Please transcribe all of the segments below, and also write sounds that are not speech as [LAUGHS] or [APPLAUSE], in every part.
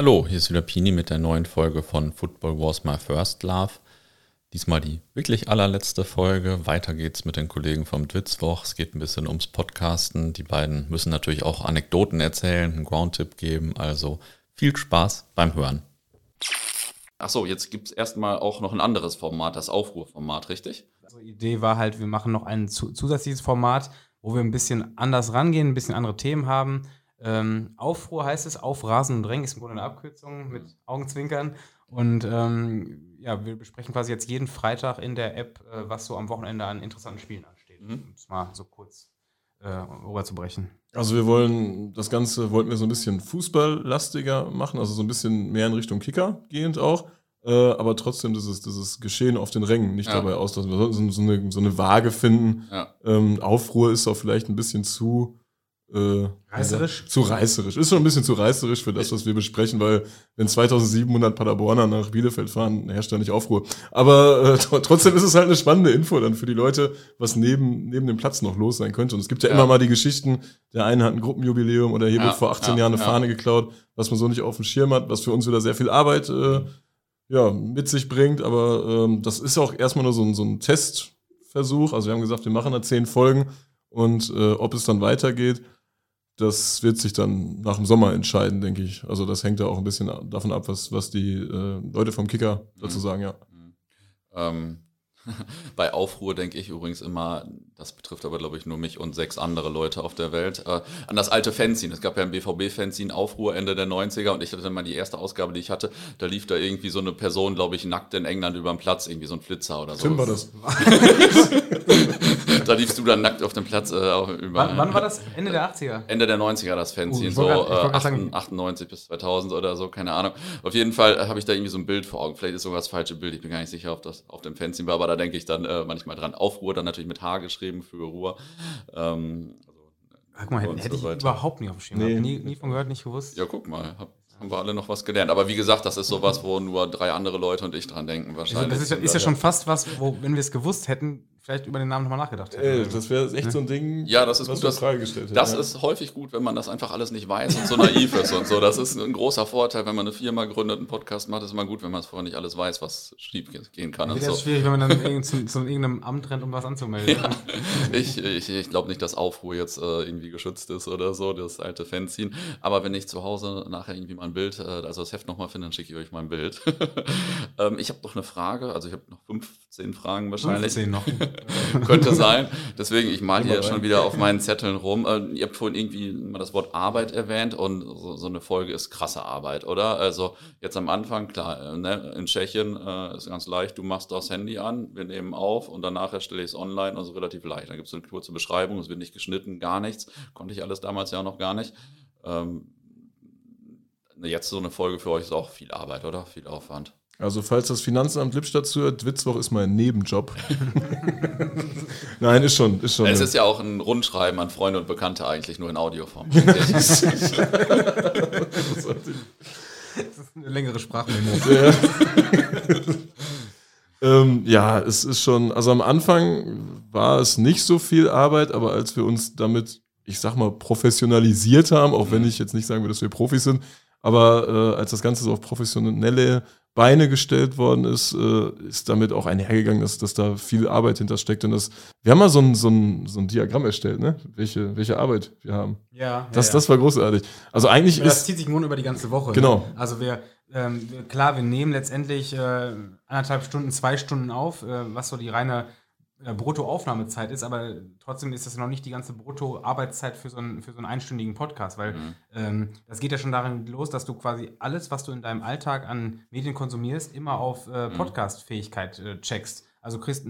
Hallo, hier ist wieder Pini mit der neuen Folge von Football Wars My First Love. Diesmal die wirklich allerletzte Folge. Weiter geht's mit den Kollegen vom Dwitzwoch. Es geht ein bisschen ums Podcasten. Die beiden müssen natürlich auch Anekdoten erzählen, einen Ground-Tipp geben. Also viel Spaß beim Hören. Achso, jetzt gibt es erstmal auch noch ein anderes Format, das Aufruhrformat, richtig? Also Idee war halt, wir machen noch ein zusätzliches Format, wo wir ein bisschen anders rangehen, ein bisschen andere Themen haben. Ähm, Aufruhr heißt es, auf Rasen und Drängen ist im Grunde eine Abkürzung mit Augenzwinkern. Und ähm, ja, wir besprechen quasi jetzt jeden Freitag in der App, äh, was so am Wochenende an interessanten Spielen ansteht. Mhm. Um es mal so kurz äh, rüberzubrechen. Also wir wollen das Ganze, wollten wir so ein bisschen fußballlastiger machen, also so ein bisschen mehr in Richtung Kicker gehend auch. Äh, aber trotzdem dieses, dieses Geschehen auf den Rängen nicht ja. dabei auslassen. Wir sollten so eine, so eine Waage finden. Ja. Ähm, Aufruhr ist auch vielleicht ein bisschen zu äh, reißerisch? zu reißerisch. Ist schon ein bisschen zu reißerisch für das, was wir besprechen, weil wenn 2700 Paderborner nach Bielefeld fahren, herrscht da nicht Aufruhr. Aber äh, trotzdem ist es halt eine spannende Info dann für die Leute, was neben, neben dem Platz noch los sein könnte. Und es gibt ja, ja. immer mal die Geschichten, der eine hat ein Gruppenjubiläum oder hier ja, wird vor 18 ja, Jahren eine Fahne geklaut, was man so nicht auf dem Schirm hat, was für uns wieder sehr viel Arbeit äh, ja, mit sich bringt. Aber ähm, das ist auch erstmal nur so ein, so ein Testversuch. Also wir haben gesagt, wir machen da zehn Folgen und äh, ob es dann weitergeht, das wird sich dann nach dem Sommer entscheiden, denke ich. Also das hängt ja auch ein bisschen davon ab, was, was die äh, Leute vom Kicker dazu mhm. sagen, ja. Mhm. Ähm, [LAUGHS] bei Aufruhr denke ich übrigens immer, das betrifft aber glaube ich nur mich und sechs andere Leute auf der Welt, äh, an das alte Fanzine. Es gab ja ein BVB-Fanzine, Aufruhr Ende der 90er und ich hatte mal die erste Ausgabe, die ich hatte, da lief da irgendwie so eine Person, glaube ich, nackt in England über den Platz, irgendwie so ein Flitzer oder so. Tim war das. [LAUGHS] da liefst du dann nackt auf dem Platz. Äh, über, wann, wann, war das? Ende der 80er? Ende der 90er das Fanzine, uh, so äh, 98 bis 2000 oder so, keine Ahnung. Auf jeden Fall habe ich da irgendwie so ein Bild vor Augen. Vielleicht ist sogar das falsche Bild, ich bin gar nicht sicher, ob das auf dem Fanzine war, aber da denke ich dann äh, manchmal dran. Aufruhr, dann natürlich mit H geschrieben für Ruhr. Ähm, also, Guck mal, hätte, so ich überhaupt nicht auf dem Schirm. Nee. Nie, nie von gehört, nicht gewusst. Ja, guck mal, hab, haben wir alle noch was gelernt. Aber wie gesagt, das ist sowas, wo nur drei andere Leute und ich dran denken wahrscheinlich. Das ist, ist ja schon fast was, wo, wenn wir es gewusst hätten, vielleicht über den Namen nochmal nachgedacht hätten. Ey, das wäre echt so ein Ding, ja, das ist was gut, das, Frage gestellt Das ja. ist häufig gut, wenn man das einfach alles nicht weiß und so naiv ist und so. Das ist ein großer Vorteil, wenn man eine Firma gründet, einen Podcast macht, ist immer gut, wenn man es vorher nicht alles weiß, was schief gehen kann. Das ist so. schwierig, wenn man dann [LAUGHS] zu, zu, irgendeinem Amt rennt, um was anzumelden. Ja, ich ich, ich glaube nicht, dass Aufruhr jetzt äh, irgendwie geschützt ist oder so, das alte Fanzine. Aber wenn ich zu Hause nachher irgendwie mal ein Bild, äh, also das Heft nochmal finde, dann schicke ich euch mal ein Bild. [LAUGHS] ähm, ich habe noch eine Frage, also ich habe noch 15 Fragen wahrscheinlich. 15 noch. [LAUGHS] [LAUGHS] Könnte sein. Deswegen, ich male hier schon wieder auf meinen Zetteln rum. Äh, ihr habt vorhin irgendwie mal das Wort Arbeit erwähnt und so, so, eine Folge ist krasse Arbeit, oder? Also jetzt am Anfang, klar, äh, ne, in Tschechien äh, ist ganz leicht, du machst das Handy an, wir nehmen auf und danach erstelle ich es online, also relativ leicht. Da gibt es eine kurze Beschreibung, es wird nicht geschnitten, gar nichts. Konnte ich alles damals ja noch gar nicht. Ähm, jetzt so eine Folge für euch ist auch viel Arbeit, oder? Viel Aufwand. Also falls das Finanzamt Lippstadt zuhört, Witzwoch ist mein Nebenjob. [LAUGHS] Nein, ist schon, ist schon. Es ist ja auch ein Rundschreiben an Freunde und Bekannte eigentlich, nur in Audioform. [LAUGHS] [LAUGHS] das ist eine längere Sprachmemo. Ja. ähm, ja, es ist schon, also am Anfang war es nicht so viel Arbeit, aber als wir uns damit, ich sag mal, professionalisiert haben, auch wenn mhm. ich jetzt nicht sagen würde, dass wir Profis sind, aber äh, als das Ganze so auf professionelle Beine gestellt worden ist, äh, ist damit auch einhergegangen, dass, dass da viel Arbeit hintersteckt. Und das, wir haben mal so ein, so ein, so ein Diagramm erstellt, ne? welche, welche Arbeit wir haben. Ja. Das, ja, das war großartig. Also eigentlich ja, ist. Das zieht sich nur über die ganze Woche. Genau. Ne? Also wir, ähm, klar, wir nehmen letztendlich äh, anderthalb Stunden, zwei Stunden auf, äh, was so die reine Bruttoaufnahmezeit ist, aber trotzdem ist das noch nicht die ganze Brutto-Arbeitszeit für, so einen, für so einen einstündigen Podcast, weil mhm. ähm, das geht ja schon darin los, dass du quasi alles, was du in deinem Alltag an Medien konsumierst, immer auf äh, mhm. Podcast-Fähigkeit äh, checkst. Also kriegst,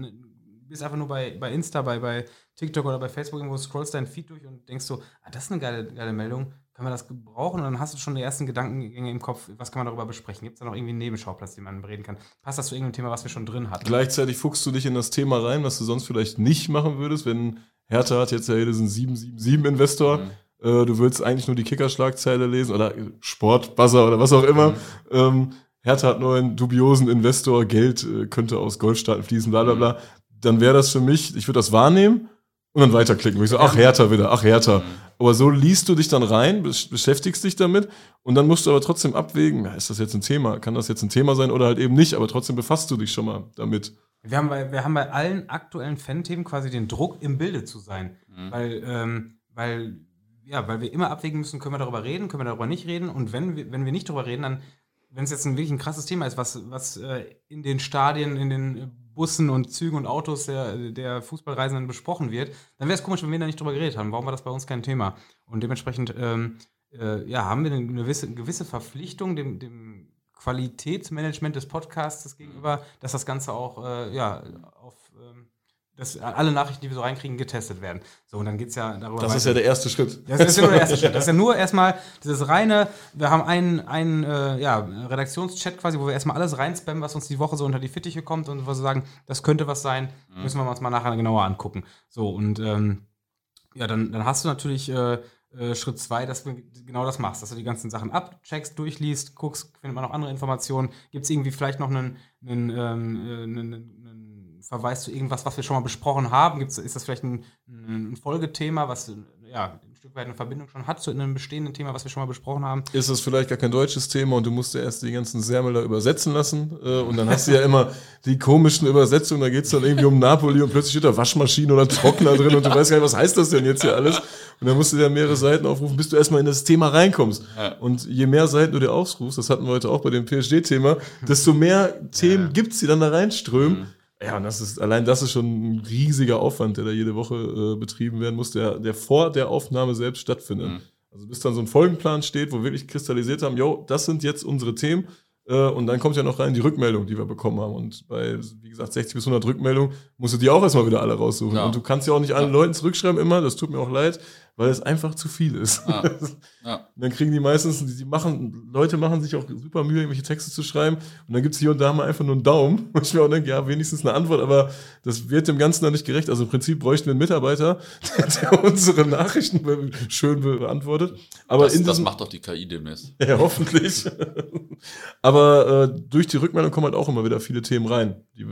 bist einfach nur bei, bei Insta, bei, bei TikTok oder bei Facebook irgendwo, scrollst dein Feed durch und denkst so, ah, das ist eine geile, geile Meldung, kann man das gebrauchen? Und dann hast du schon die ersten Gedankengänge im Kopf, was kann man darüber besprechen? Gibt es da noch irgendwie einen Nebenschauplatz, den man bereden kann? Passt das zu irgendeinem Thema, was wir schon drin hatten? Gleichzeitig fuchst du dich in das Thema rein, was du sonst vielleicht nicht machen würdest, wenn Hertha hat jetzt ja hier diesen 777-Investor. Mhm. Äh, du willst eigentlich nur die Kickerschlagzeile lesen oder Sportbuzzer oder was auch immer. Mhm. Ähm, Hertha hat nur einen dubiosen Investor, Geld äh, könnte aus Goldstaaten fließen, bla bla bla. Mhm. Dann wäre das für mich, ich würde das wahrnehmen und dann weiterklicken. Und ich so, ach, Hertha wieder, ach, Hertha. Mhm. Aber so liest du dich dann rein, beschäftigst dich damit und dann musst du aber trotzdem abwägen, ist das jetzt ein Thema? Kann das jetzt ein Thema sein oder halt eben nicht? Aber trotzdem befasst du dich schon mal damit. Wir haben bei, wir haben bei allen aktuellen Fan-Themen quasi den Druck, im Bilde zu sein. Mhm. Weil, ähm, weil, ja, weil wir immer abwägen müssen, können wir darüber reden, können wir darüber nicht reden. Und wenn wir, wenn wir nicht darüber reden, dann, wenn es jetzt ein wirklich ein krasses Thema ist, was, was äh, in den Stadien, in den Bussen und Zügen und Autos der, der Fußballreisenden besprochen wird, dann wäre es komisch, wenn wir da nicht drüber geredet haben. Warum war das bei uns kein Thema? Und dementsprechend ähm, äh, ja, haben wir eine gewisse, gewisse Verpflichtung dem, dem Qualitätsmanagement des Podcasts gegenüber, dass das Ganze auch äh, ja, auf ähm, dass alle Nachrichten, die wir so reinkriegen, getestet werden. So, und dann geht es ja darüber. Das weiter. ist ja der erste Schritt. Das ist ja nur der erste [LAUGHS] Schritt. Das ist ja nur erstmal dieses reine, wir haben einen, einen äh, ja, Redaktionschat quasi, wo wir erstmal alles reinspammen, was uns die Woche so unter die Fittiche kommt und wo wir sagen, das könnte was sein, mhm. müssen wir uns mal nachher genauer angucken. So, und ähm, ja, dann, dann hast du natürlich äh, äh, Schritt zwei, dass du genau das machst, dass du die ganzen Sachen abcheckst, durchliest, guckst, findet man noch andere Informationen, gibt es irgendwie vielleicht noch einen, einen, ähm, äh, einen, einen, Verweis zu irgendwas, was wir schon mal besprochen haben? Gibt's, ist das vielleicht ein, ein Folgethema, was ja, ein Stück weit eine Verbindung schon hat zu einem bestehenden Thema, was wir schon mal besprochen haben. Ist es vielleicht gar kein deutsches Thema und du musst ja erst die ganzen Särmel da übersetzen lassen äh, und dann hast du ja immer die komischen Übersetzungen, da geht es dann irgendwie um Napoli und plötzlich steht da Waschmaschine oder Trockner drin und du weißt gar nicht, was heißt das denn jetzt hier alles? Und dann musst du dir mehrere Seiten aufrufen, bis du erstmal in das Thema reinkommst. Ja. Und je mehr Seiten du dir aufrufst, das hatten wir heute auch bei dem PSG-Thema, desto mehr Themen ja. gibt's, die dann da reinströmen. Mhm ja, und das ist, allein das ist schon ein riesiger Aufwand, der da jede Woche äh, betrieben werden muss, der, der vor der Aufnahme selbst stattfindet. Mhm. Also bis dann so ein Folgenplan steht, wo wir wirklich kristallisiert haben, yo, das sind jetzt unsere Themen. Äh, und dann kommt ja noch rein die Rückmeldung, die wir bekommen haben. Und bei, wie gesagt, 60 bis 100 Rückmeldungen musst du die auch erstmal wieder alle raussuchen. Ja. Und du kannst ja auch nicht allen ja. Leuten zurückschreiben immer, das tut mir auch leid weil es einfach zu viel ist. [LAUGHS] Ja. Ja. dann kriegen die meistens, die machen, Leute machen sich auch super Mühe, irgendwelche Texte zu schreiben und dann gibt es hier und da mal einfach nur einen Daumen. [LAUGHS] Und ich mir auch denke, ja, wenigstens eine Antwort, aber das wird dem Ganzen dann nicht gerecht. Also im Prinzip bräuchten wir einen Mitarbeiter, [LAUGHS] der, der unsere Nachrichten schön beantwortet. Aber das, das macht doch die KI demnächst. Ja, hoffentlich. aber äh, durch die Rückmeldung kommen halt auch immer wieder viele Themen rein. Die,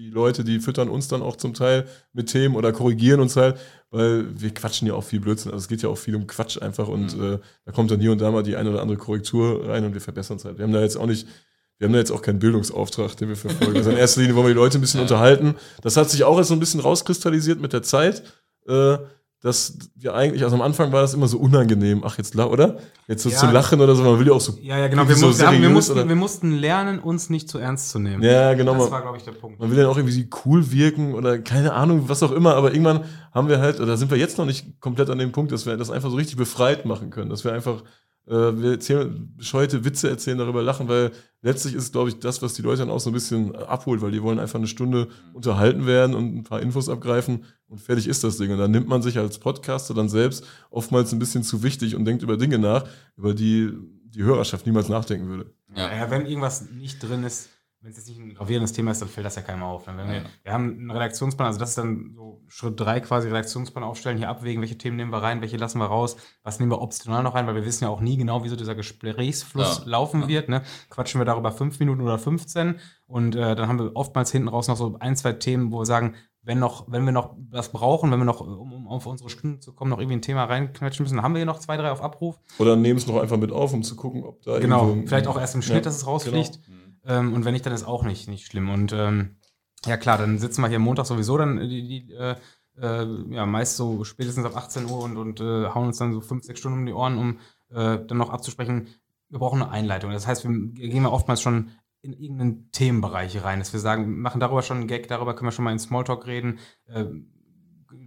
die Leute, die füttern uns dann auch zum Teil mit Themen oder korrigieren uns halt, weil wir quatschen ja auch viel Blödsinn. Also es geht ja auch viel um Quatsch einfach und mhm. äh, da kommt dann hier und da mal die eine oder andere Korrektur rein und wir verbessern es halt. Wir haben da jetzt auch nicht, wir haben da jetzt auch keinen Bildungsauftrag, den wir verfolgen. Also in erster Linie wollen wir die Leute ein bisschen ja. unterhalten. Das hat sich auch jetzt so ein bisschen rauskristallisiert mit der Zeit. Äh, dass wir eigentlich, also am Anfang war das immer so unangenehm, ach jetzt, oder? Jetzt so ja, zu lachen oder so, man will ja auch so. Ja, ja, genau, wir, so mussten, seriös, wir, mussten, wir mussten lernen, uns nicht zu ernst zu nehmen. Ja, genau. Das war, glaube ich, der Punkt. Man will ja auch irgendwie cool wirken oder keine Ahnung, was auch immer, aber irgendwann haben wir halt, oder sind wir jetzt noch nicht komplett an dem Punkt, dass wir das einfach so richtig befreit machen können, dass wir einfach äh, wir erzählen, bescheuerte Witze erzählen, darüber lachen, weil letztlich ist, glaube ich, das, was die Leute dann auch so ein bisschen abholt, weil die wollen einfach eine Stunde unterhalten werden und ein paar Infos abgreifen und fertig ist das Ding. Und dann nimmt man sich als Podcaster dann selbst oftmals ein bisschen zu wichtig und denkt über Dinge nach, über die die Hörerschaft niemals nachdenken würde. Ja, ja wenn irgendwas nicht drin ist, wenn es jetzt nicht ein gravierendes Thema ist, dann fällt das ja keinem auf. Ja. Wir, wir, haben einen Redaktionsplan, also das ist dann so Schritt drei quasi, Redaktionsplan aufstellen, hier abwägen, welche Themen nehmen wir rein, welche lassen wir raus, was nehmen wir optional noch rein, weil wir wissen ja auch nie genau, wie so dieser Gesprächsfluss ja. laufen ja. wird. Ne? Quatschen wir darüber fünf Minuten oder 15 und äh, dann haben wir oftmals hinten raus noch so ein, zwei Themen, wo wir sagen, wenn noch, wenn wir noch was brauchen, wenn wir noch, um, um auf unsere Stunden zu kommen, noch irgendwie ein Thema reinquetschen müssen, dann haben wir hier noch zwei, drei auf Abruf. Oder nehmen es noch einfach mit auf, um zu gucken, ob da Genau, vielleicht auch erst im Schnitt, dass es rausfliegt. Genau. Ähm, und wenn nicht, dann ist auch nicht, nicht schlimm. Und ähm, ja klar, dann sitzen wir hier Montag sowieso dann die, die äh, äh, ja, meist so spätestens ab 18 Uhr und, und äh, hauen uns dann so fünf, sechs Stunden um die Ohren, um äh, dann noch abzusprechen. Wir brauchen eine Einleitung. Das heißt, wir gehen wir oftmals schon in irgendeinen Themenbereich rein, dass wir sagen, machen darüber schon einen Gag, darüber können wir schon mal in Smalltalk reden, äh,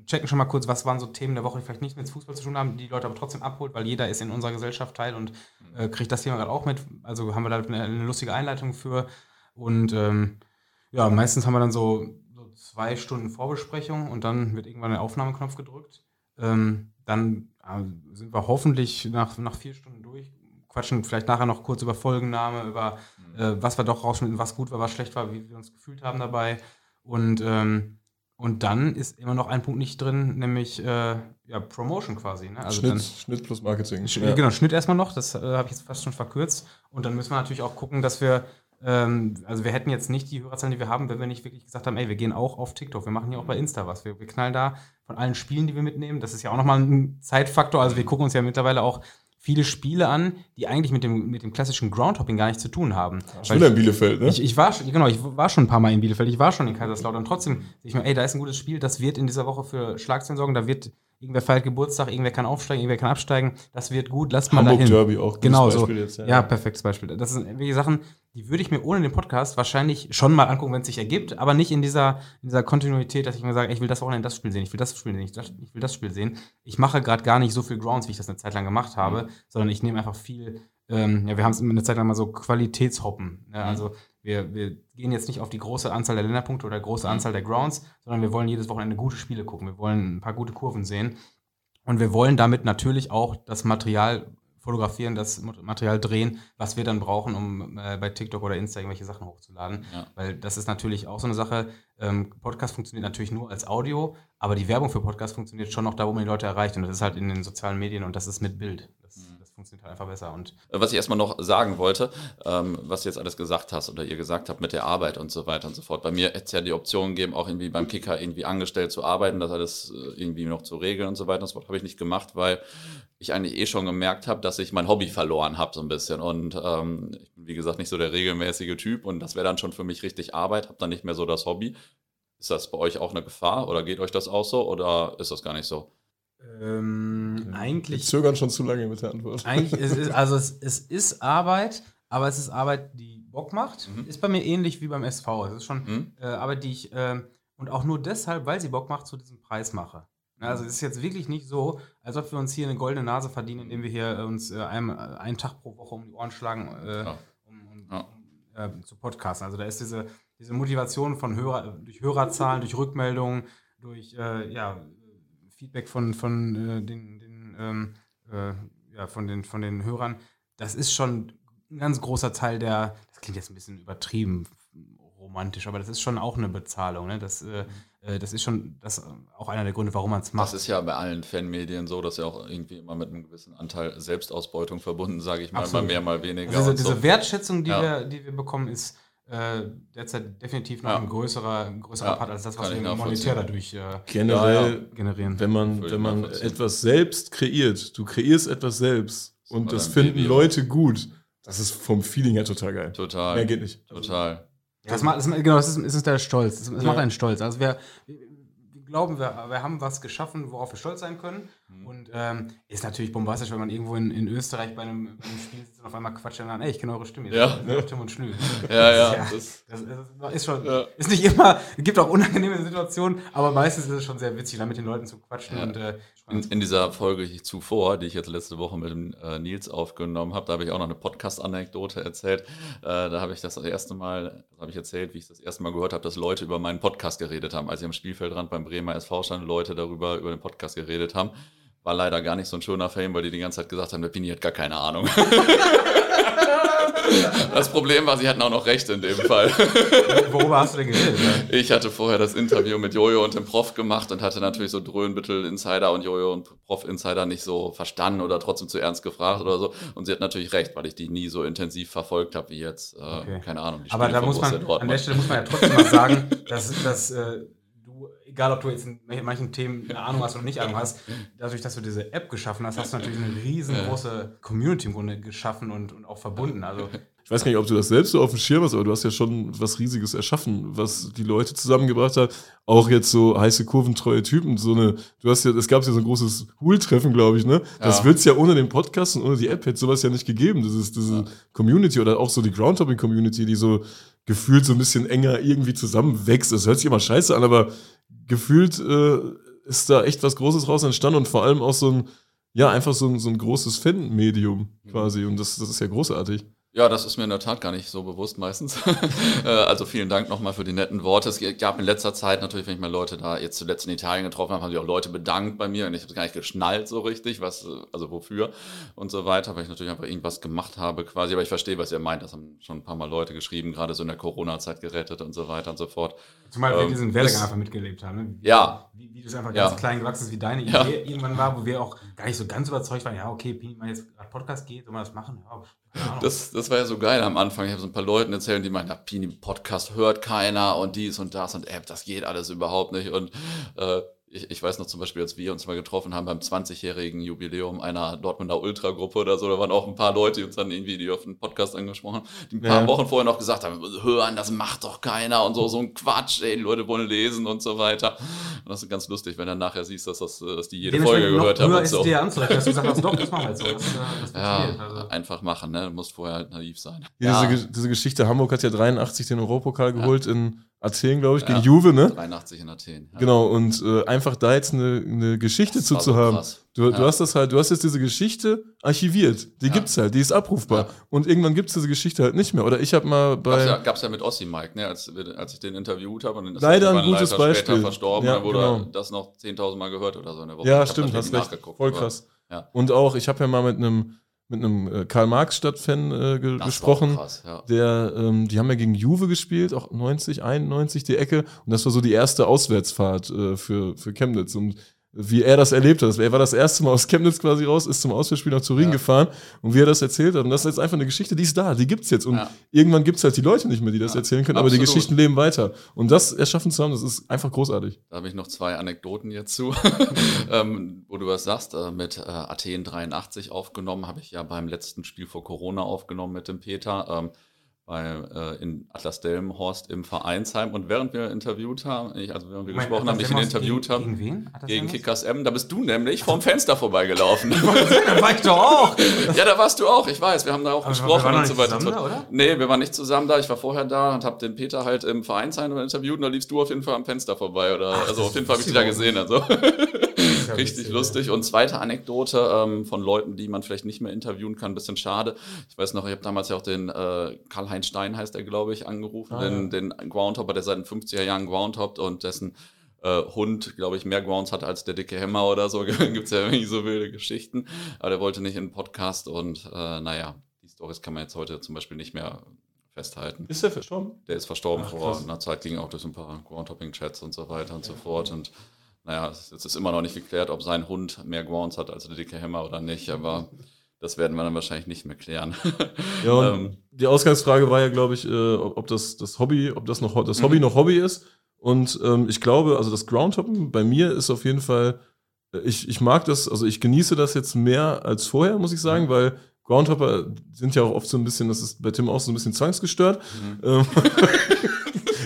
checken schon mal kurz, was waren so Themen der Woche, die vielleicht nicht mit Fußball zu tun haben, die, die Leute aber trotzdem abholt, weil jeder ist in unserer Gesellschaft Teil und äh, kriegt das Thema gerade auch mit. Also haben wir da eine, eine lustige Einleitung für. Und ähm, ja, meistens haben wir dann so, so, zwei Stunden Vorbesprechung und dann wird irgendwann der Aufnahmeknopf gedrückt. Ähm, dann äh, sind wir hoffentlich nach, nach vier Stunden durch, quatschen vielleicht nachher noch kurz über Folgenname, über mhm. äh, was wir doch rausschnitten, was gut war, was schlecht war, wie wir uns gefühlt haben dabei. Und ähm, und dann ist immer noch ein Punkt nicht drin, nämlich äh, ja, Promotion quasi. Ne? Also Schnitt, dann, Schnitt plus Marketing. Sch ja. Genau, Schnitt erstmal noch, das äh, habe ich jetzt fast schon verkürzt. Und dann müssen wir natürlich auch gucken, dass wir ähm, also wir hätten jetzt nicht die Hörerzahlen, die wir haben, wenn wir nicht wirklich gesagt haben, ey, wir gehen auch auf TikTok, wir machen hier auch bei Insta was. Wir, wir knallen da von allen Spielen, die wir mitnehmen. Das ist ja auch nochmal ein Zeitfaktor. Also wir gucken uns ja mittlerweile auch viele Spiele an, die eigentlich mit dem, mit dem klassischen Groundhopping gar nichts zu tun haben. Schon wieder in Bielefeld, ne? Ich, ich war schon, genau, ich war schon ein paar Mal in Bielefeld, ich war schon in Kaiserslautern. Trotzdem ich mir, ey, da ist ein gutes Spiel, das wird in dieser Woche für Schlagzeilen sorgen, da wird irgendwer feiert Geburtstag, irgendwer kann aufsteigen, irgendwer kann absteigen, das wird gut, lasst mal Hamburg dahin. Derby auch. Genau so. Jetzt, ja. perfektes Beispiel. Das sind welche Sachen, die würde ich mir ohne den Podcast wahrscheinlich schon mal angucken, wenn es sich ergibt, aber nicht in dieser, in dieser Kontinuität, dass ich mir sage, ich will das Wochenende das Spiel sehen, ich will das Spiel sehen, ich, will das Spiel sehen. Ich mache gerade gar nicht so viel Grounds, wie ich das eine Zeit lang gemacht habe, sondern ich nehme einfach viel, ähm, ja, wir haben es eine Zeit lang mal so Qualitätshoppen. Ja, also wir, wir gehen jetzt nicht auf die große Anzahl der Länderpunkte oder große Anzahl der Grounds, sondern wir wollen jedes Wochenende gute Spiele gucken. Wir wollen ein paar gute Kurven sehen. Und wir wollen damit natürlich auch das Material fotografieren, das Material drehen, was wir dann brauchen, um äh, bei TikTok oder Insta irgendwelche Sachen hochzuladen. Ja. Weil das ist natürlich auch so eine Sache. Ähm, Podcast funktioniert natürlich nur als Audio, aber die Werbung für Podcast funktioniert schon noch da, wo man die Leute erreicht. Und das ist halt in den sozialen Medien und das ist mit Bild. Funktioniert halt einfach besser. Und Äh, Was ich erstmal noch sagen wollte, ähm, was du jetzt alles gesagt hast oder ihr gesagt habt mit der Arbeit und so weiter und so fort. Bei mir hätte es ja die Option gegeben, auch irgendwie beim Kicker irgendwie angestellt zu arbeiten, das alles äh, irgendwie noch zu regeln und so weiter und so fort. Habe ich nicht gemacht, weil ich eigentlich eh schon gemerkt habe, dass ich mein Hobby verloren habe so ein bisschen. Und ähm, ich bin, wie gesagt, nicht so der regelmäßige Typ und das wäre dann schon für mich richtig Arbeit, habe dann nicht mehr so das Hobby. Ist das bei euch auch eine Gefahr oder geht euch das auch so oder ist das gar nicht so? Ähm, Wir eigentlich zögern schon zu lange mit der Antwort. Eigentlich ist es, also es, es [LAUGHS] ist Arbeit, aber es ist Arbeit, die Bock macht. Mhm. Ist bei mir ähnlich wie beim SV. Es ist schon Hm? äh, Arbeit, die ich ähm, und auch nur deshalb, weil sie Bock macht, zu diesem Preis mache. Ja, Also es ist jetzt wirklich nicht so, als ob wir uns hier eine goldene Nase verdienen, indem wir hier äh, uns äh, einem, äh, einen Tag pro Woche um die Ohren schlagen, äh, Ja. um, um, Ja. um äh, zu podcasten. Also da ist diese, diese Motivation von Hörer, durch Hörerzahlen, durch Rückmeldungen, durch äh, ja, Feedback von, von äh, den, den ähm, äh, ja, von den, von den Hörern, das ist schon ein ganz großer Teil der, das klingt jetzt ein bisschen übertrieben romantisch, aber das ist schon auch eine Bezahlung. Ne? Das, äh, äh, das ist schon das ist auch einer der Gründe, warum man es macht. Das ist ja bei allen Fanmedien so, dass ja auch irgendwie immer mit einem gewissen Anteil Selbstausbeutung verbunden, sage ich mal, Absolut. mal mehr, mal weniger. Also diese, so. diese Wertschätzung, die, Ja. wir, die wir bekommen, ist äh, derzeit definitiv noch Ja. ein größerer, ein größerer Ja, Part als das, was wir monetär dadurch äh, Generell, generieren. wenn man, wenn man etwas selbst kreiert, du kreierst etwas selbst und immer das finden Baby, Leute gut, das ist vom Feeling her total geil. Total. Mehr geht nicht. Total. Das macht, das, genau, das ist, das ist der Stolz. Das, das Ja. macht einen stolz. Also wir, wir glauben, wir, wir haben was geschaffen, worauf wir stolz sein können. Mhm. Und ähm, ist natürlich bombastisch, wenn man irgendwo in, in Österreich bei einem, bei einem Spiel sitzt und auf einmal quatscht und dann, ey, ich kenne eure Stimme. Ihr Ja. Tim und Schnül. [LAUGHS] Ja, ja. Das, Das, das, das ist schon, Ja. ist nicht immer, es gibt auch unangenehme Situationen, aber meistens ist es schon sehr witzig, da mit den Leuten zu quatschen Ja. und äh, in, in dieser Folge zuvor, die ich jetzt letzte Woche mit dem äh, Nils aufgenommen habe, da habe ich auch noch eine Podcast-Anekdote erzählt. Äh, da habe ich das, das erste Mal, habe ich erzählt, wie ich das erste Mal gehört habe, dass Leute über meinen Podcast geredet haben. Als ich am Spielfeldrand beim Bremer SV stand, Leute darüber, über den Podcast geredet haben. War leider gar nicht so ein schöner Fame, weil die die ganze Zeit gesagt haben, der Pini hat gar keine Ahnung. [LAUGHS] das Problem war, sie hatten auch noch recht in dem Fall. worüber hast du denn geredet? Ja? Ich hatte vorher das Interview mit Jojo und dem Prof gemacht und hatte natürlich so Dröhnbüttel Insider und Jojo und Prof Insider nicht so verstanden oder trotzdem zu ernst gefragt oder so. Und sie hat natürlich recht, weil ich die nie so intensiv verfolgt habe wie jetzt, äh, Okay. keine Ahnung, Aber da muss man, an der Stelle muss man ja trotzdem mal sagen, dass, dass äh, egal ob du jetzt in manchen Themen eine Ahnung hast oder nicht Ahnung hast, dadurch, dass du diese App geschaffen hast, hast du natürlich eine riesengroße Community im Grunde geschaffen und, und auch verbunden. Also Ich weiß gar nicht, ob du das selbst so auf dem Schirm hast, aber du hast ja schon was Riesiges erschaffen, was die Leute zusammengebracht hat. Auch jetzt so heiße kurventreue Typen. So eine, du hast ja, es gab ja so ein großes Hool-Treffen, glaube ich, ne? Das Ja. wird's ja ohne den Podcast und ohne die App hätte sowas ja nicht gegeben. Das ist diese Community oder auch so die Groundhopping-Community, die so gefühlt so ein bisschen enger irgendwie zusammenwächst. Das hört sich immer scheiße an, aber gefühlt äh, ist da echt was Großes raus entstanden und vor allem auch so ein, ja, einfach so ein, so ein großes Fan-Medium quasi. Und das, das ist ja großartig. Ja, das ist mir in der Tat gar nicht so bewusst meistens. [LAUGHS] Äh, also vielen Dank nochmal für die netten Worte. Es gab in letzter Zeit natürlich, wenn ich mal Leute da jetzt zuletzt in Italien getroffen habe, haben sich auch Leute bedankt bei mir und ich habe es gar nicht geschnallt so richtig, was, also wofür und so weiter, weil ich natürlich einfach irgendwas gemacht habe quasi. Aber ich verstehe, was ihr meint. Das haben schon ein paar Mal Leute geschrieben, gerade so in der Corona-Zeit gerettet und so weiter und so fort. zumal wir Ähm, diesen Werdegang einfach mitgelebt haben. Ne? Wie, Ja. Wie, wie du es einfach Ja. ganz klein gewachsen ist, wie deine Ja. Idee irgendwann war, wo wir auch gar nicht so ganz überzeugt waren, ja, okay, Pini, man jetzt gerade Podcast geht, soll man das machen? Ja, Das, das war ja so geil am Anfang. Ich habe so ein paar Leuten erzählt, die meinen, ja, Pini, Podcast hört keiner und dies und das und App, das geht alles überhaupt nicht. Und äh, ich, ich weiß noch zum Beispiel, als wir uns mal getroffen haben beim 20-jährigen Jubiläum einer Dortmunder Ultragruppe oder so, da waren auch ein paar Leute, die uns dann irgendwie die auf den Podcast angesprochen haben, die ein paar Ja. Wochen vorher noch gesagt haben, hören, das macht doch keiner und so, so ein Quatsch, ey, die Leute wollen lesen und so weiter. Und das ist ganz lustig, wenn du dann nachher siehst, dass, das, dass die jede Folge gehört haben und ist so. dir anzurechnen, dass du gesagt hast, [LAUGHS] doch, das machen wir jetzt so. Das, äh, das Ja. Also. einfach machen, ne? Du musst vorher halt naiv sein. Ja, Diese, Ge- diese Geschichte, Hamburg hat ja 83 den Europapokal geholt in Athen, glaube ich, gegen Ja. Juve, ne? 83 in Athen. Ja. Genau, und äh, einfach da jetzt eine, eine Geschichte zu zu haben. krass. Du, du Ja. hast das halt, du hast jetzt diese Geschichte archiviert. Die gibt's halt, die ist abrufbar. Und irgendwann gibt's diese Geschichte halt nicht mehr. Oder ich habe mal Gab's bei. ja, gab's ja mit Ossi Mike, ne, als, als ich den interviewt habe. Und dann ist Leider er ein gutes leider Beispiel. Später verstorben, Ja, dann wurde genau. das noch 10.000 Mal gehört oder so in der Woche. Ja, stimmt, hast recht. Voll krass. Und auch, ich habe ja mal mit einem mit einem äh, Karl-Marx-Stadt-Fan äh, ge das gesprochen. Krass, ja. Der, ähm, die haben ja gegen Juve gespielt, auch 90, 91 die Ecke. Und das war so die erste Auswärtsfahrt äh, für, für Chemnitz. Und wie er das erlebt hat. Er war das erste Mal aus Chemnitz quasi raus, ist zum Auswärtsspiel nach Turin Ja. gefahren und wie er das erzählt hat. Und das ist jetzt einfach eine Geschichte, die ist da, die gibt's jetzt. Und Ja. irgendwann gibt's halt die Leute nicht mehr, die das Ja, erzählen können, aber die absolut. Geschichten leben weiter. Und das erschaffen zu haben, das ist einfach großartig. Da habe ich noch zwei Anekdoten jetzt zu, [LAUGHS] ähm, wo du was sagst. Äh, mit äh, Athen 83 aufgenommen, habe ich ja beim letzten Spiel vor Corona aufgenommen mit dem Peter. Ähm, bei, äh, in Atlas Delmenhorst im Vereinsheim. Und während wir interviewt haben, ich, also während wir Moment, gesprochen haben, ich ihn Atlas interviewt gegen, habe, Gegen wen? Hat das gegen? Kickers M, da bist du nämlich vorm Fenster vorbeigelaufen. [LAUGHS] Da war ich doch auch. [LAUGHS] ja, da warst du auch, ich weiß, wir haben da auch Aber gesprochen und so weiter. zusammen da, oder? Nee, wir waren nicht zusammen da, ich war vorher da und habe den Peter halt im Vereinsheim interviewt und da liefst du auf jeden Fall am Fenster vorbei. Oder, also das auf jeden Fall habe ich dich da gesehen. Also. Richtig lustig. Und zweite Anekdote ähm, von Leuten, die man vielleicht nicht mehr interviewen kann, ein bisschen schade. Ich weiß noch, ich habe damals ja auch den äh, Karl-Heinz Stein, heißt er, glaube ich, angerufen, Ah, den, den Groundhopper, der seit den 50er Jahren Groundhoppt und dessen äh, Hund, glaube ich, mehr Grounds hat als der dicke Hämmer oder so. [LAUGHS] Gibt's ja irgendwie so wilde Geschichten. Aber der wollte nicht in den Podcast und äh, naja, die Stories kann man jetzt heute zum Beispiel nicht mehr festhalten. Ist der verstorben? Der ist verstorben Ach, vor einer Zeit, ging auch durch ein paar Groundhopping-Chats und so weiter und so fort. Und naja, es es ist immer noch nicht geklärt, ob sein Hund mehr Grounds hat als der dicke Hämmer oder nicht, aber [LAUGHS] das werden wir dann wahrscheinlich nicht mehr klären. Ja, Ähm. die Ausgangsfrage war ja, glaube ich, äh, ob ob das, das Hobby, ob das noch das Hobby Mhm. noch Hobby ist. Und ähm, ich glaube, also das Groundhoppen bei mir ist auf jeden Fall, äh, ich, ich mag das, also ich genieße das jetzt mehr als vorher, muss ich sagen, weil Groundhopper sind ja auch oft so ein bisschen, das ist bei Tim auch so ein bisschen zwangsgestört. Ähm, [LAUGHS]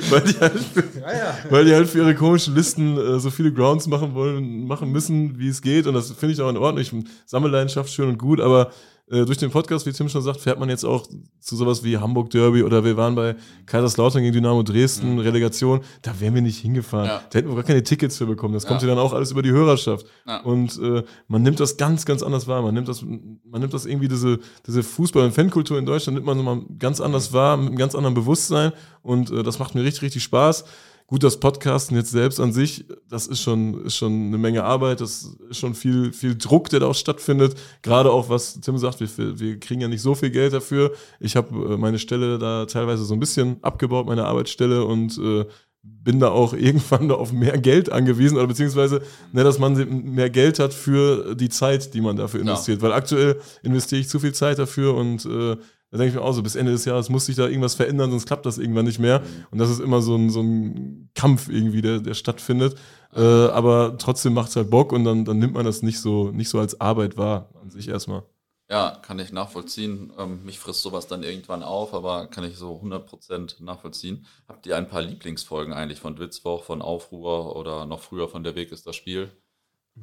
weil, die halt, [LAUGHS] Ja, ja. weil die halt für ihre komischen Listen äh, so viele Grounds machen wollen, machen müssen, wie es geht. Und das finde ich auch in Ordnung. Ich Sammelleidenschaft schön und gut, aber äh, durch den Podcast, wie Tim schon sagt, fährt man jetzt auch zu sowas wie Hamburg Derby oder wir waren bei Kaiserslautern gegen Dynamo Dresden, Mhm. Relegation, da wären wir nicht hingefahren. Ja. Da hätten wir gar keine Tickets für bekommen. Das kommt Ja. ja dann auch alles über die Hörerschaft. Ja. Und äh, man nimmt das ganz, ganz anders wahr. Man nimmt das, man nimmt das irgendwie, diese, diese Fußball- und Fankultur in Deutschland nimmt man nochmal ganz anders wahr, mit einem ganz anderen Bewusstsein. Und äh, das macht mir richtig, richtig Spaß. Gut, das Podcasten jetzt selbst an sich, das ist schon, ist schon eine Menge Arbeit, das ist schon viel, viel Druck, der da auch stattfindet. Gerade auch, was Tim sagt, wir, wir kriegen ja nicht so viel Geld dafür. Ich habe äh, meine Stelle da teilweise so ein bisschen abgebaut, meine Arbeitsstelle und äh, bin da auch [LAUGHS] irgendwann da auf mehr Geld angewiesen oder beziehungsweise, ne, dass man mehr Geld hat für die Zeit, die man dafür investiert. Weil aktuell investiere ich zu viel Zeit dafür und äh, da denke ich mir auch so, bis Ende des Jahres muss sich da irgendwas verändern, sonst klappt das irgendwann nicht mehr. Und das ist immer so ein, so ein Kampf irgendwie, der, der stattfindet. Äh, aber trotzdem macht es halt Bock und dann, dann nimmt man das nicht so, nicht so als Arbeit wahr an sich erstmal. Ja, kann ich nachvollziehen. Ähm, mich frisst sowas dann irgendwann auf, aber kann ich so 100% nachvollziehen. Habt ihr ein paar Lieblingsfolgen eigentlich von Witzwoch, von Aufruhr oder noch früher von Der Weg ist das Spiel?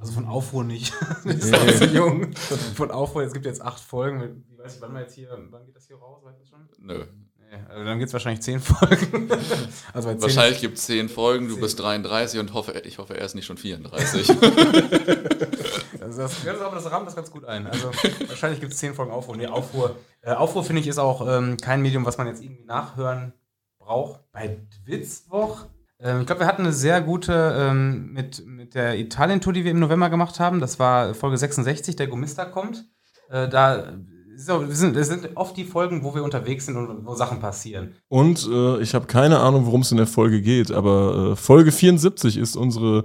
Also von Aufruhr nicht. [LAUGHS] das ist auch zu jung. Von Aufruhr, es gibt jetzt acht Folgen. Wie weiß ich, wann wir jetzt hier, wann geht das hier raus? Weißt du schon? Nö. Nee, also dann gibt es wahrscheinlich zehn Folgen. [LAUGHS] also zehn Wahrscheinlich gibt es zehn Folgen, du Zehn. bist 33 und hoffe, ich hoffe, er ist nicht schon 34. Also [LAUGHS] das, das, aber das rahmt das ganz gut ein. Also wahrscheinlich gibt es zehn Folgen Aufruhr. Nee, Aufruhr. Äh, Aufruhr finde ich ist auch ähm, kein Medium, was man jetzt irgendwie nachhören braucht. Bei Witzwoch. Ähm, ich glaube, wir hatten eine sehr gute ähm, mit, mit der Italien-Tour, die wir im November gemacht haben. Das war Folge 66, der Gomista kommt. Äh, da das sind, das sind oft die Folgen, wo wir unterwegs sind und wo Sachen passieren. Und äh, ich habe keine Ahnung, worum es in der Folge geht, aber äh, Folge 74 ist unsere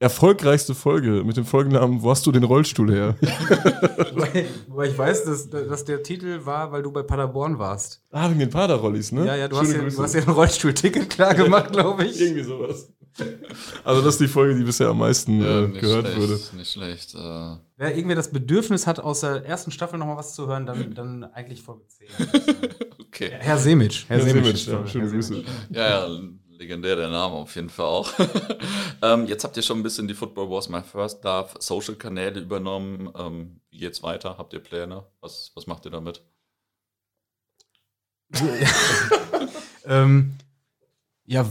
erfolgreichste Folge mit dem Folgennamen Wo hast du den Rollstuhl her? [LAUGHS] Wobei, wobei ich weiß, dass, dass der Titel war, weil du bei Paderborn warst. Ah, wegen den Paderrollis, ne? Ja, ja, du hast ja, du hast ja ein Rollstuhlticket klar gemacht, [LAUGHS] glaube ich. Irgendwie sowas. Also das ist die Folge, die bisher am meisten äh, nicht gehört schlecht, wurde. Nicht schlecht. Äh, Wer irgendwer das Bedürfnis hat, aus der ersten Staffel nochmal was zu hören, dann, dann eigentlich Folge 10. [LAUGHS] okay. Herr Semic. Herr Ja, Semic. Ja, schöne Herr Grüße. Ja, ja, legendär der Name auf jeden Fall auch. [LAUGHS] ähm, jetzt habt ihr schon ein bisschen die Football Wars My First Love Social Kanäle übernommen. Ähm, wie geht's weiter? Habt ihr Pläne? Was, was macht ihr damit? [LAUGHS] ähm, ja,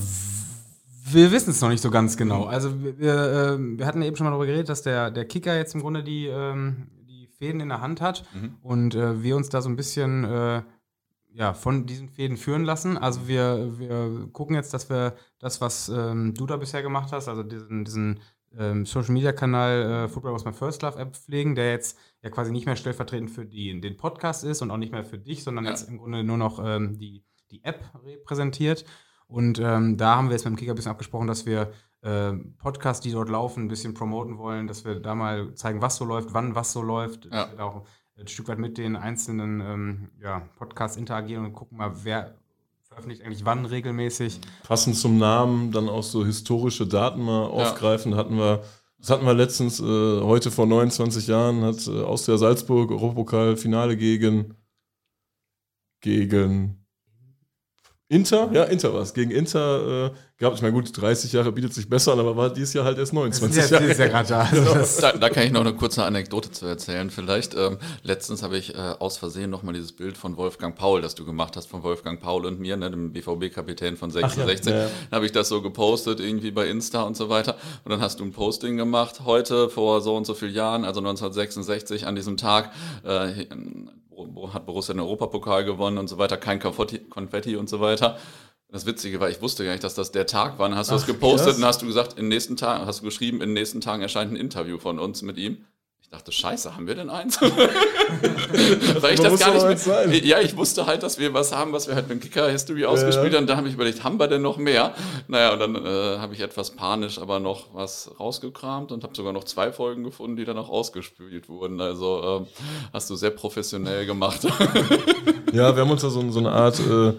wir wissen es noch nicht so ganz genau. Also wir, ähm, wir hatten eben schon mal darüber geredet, dass der, der Kicker jetzt im Grunde die, ähm, die Fäden in der Hand hat Mhm. und äh, wir uns da so ein bisschen äh, ja, von diesen Fäden führen lassen. Also wir, wir gucken jetzt, dass wir das, was ähm, du da bisher gemacht hast, also diesen, diesen ähm, Social Media Kanal äh, Football was my first love App pflegen, der jetzt ja quasi nicht mehr stellvertretend für die, den Podcast ist und auch nicht mehr für dich, sondern Ja. jetzt im Grunde nur noch ähm, die, die App repräsentiert. Und ähm, da haben wir jetzt mit dem Kicker ein bisschen abgesprochen, dass wir ähm, Podcasts, die dort laufen, ein bisschen promoten wollen, dass wir da mal zeigen, was so läuft, wann was so läuft, Ja. dass wir da auch ein Stück weit mit den einzelnen ähm, ja, Podcasts interagieren und gucken mal, wer veröffentlicht eigentlich wann regelmäßig. Passend zum Namen dann auch so historische Daten mal aufgreifen. Hatten wir, das hatten wir letztens, äh, heute vor 29 Jahren, hat äh, Austria Salzburg Europapokal-Finale gegen gegen Inter, ja, Inter war es. Gegen Inter äh, gab, ich meine, gut, 30 Jahre bietet sich besser an, aber war dieses Jahr halt erst 29 Das ist Jahre. ja, das ist ja gerade da. Also Da, da kann ich noch eine kurze Anekdote zu erzählen. Vielleicht, ähm, letztens habe ich äh, aus Versehen nochmal dieses Bild von Wolfgang Paul, das du gemacht hast, von Wolfgang Paul und mir, ne, dem BVB-Kapitän von 66. ja, ja. Dann habe ich das so gepostet, irgendwie bei Insta und so weiter. Und dann hast du ein Posting gemacht, heute vor so und so vielen Jahren, also 1966, an diesem Tag, äh, hat Borussia den Europapokal gewonnen und so weiter, kein Konfetti, Konfetti und so weiter. Das Witzige war, ich wusste gar nicht, dass das der Tag war. Dann hast du das Ach, gepostet krass. und hast du gesagt, in den nächsten Tagen, hast du geschrieben, in den nächsten Tagen erscheint ein Interview von uns mit ihm. Ich dachte, scheiße, haben wir denn eins? [LAUGHS] Weil ich das gar nicht eins sein. Ja, ich wusste halt, dass wir was haben, was wir halt mit Kicker History ausgespielt haben. Da habe ich überlegt, haben wir denn noch mehr? Naja, und dann äh, habe ich etwas panisch aber noch was rausgekramt und habe sogar noch zwei Folgen gefunden, die dann auch ausgespielt wurden. Also ähm, hast du sehr professionell gemacht. Ja, wir haben uns da so, so eine Art äh,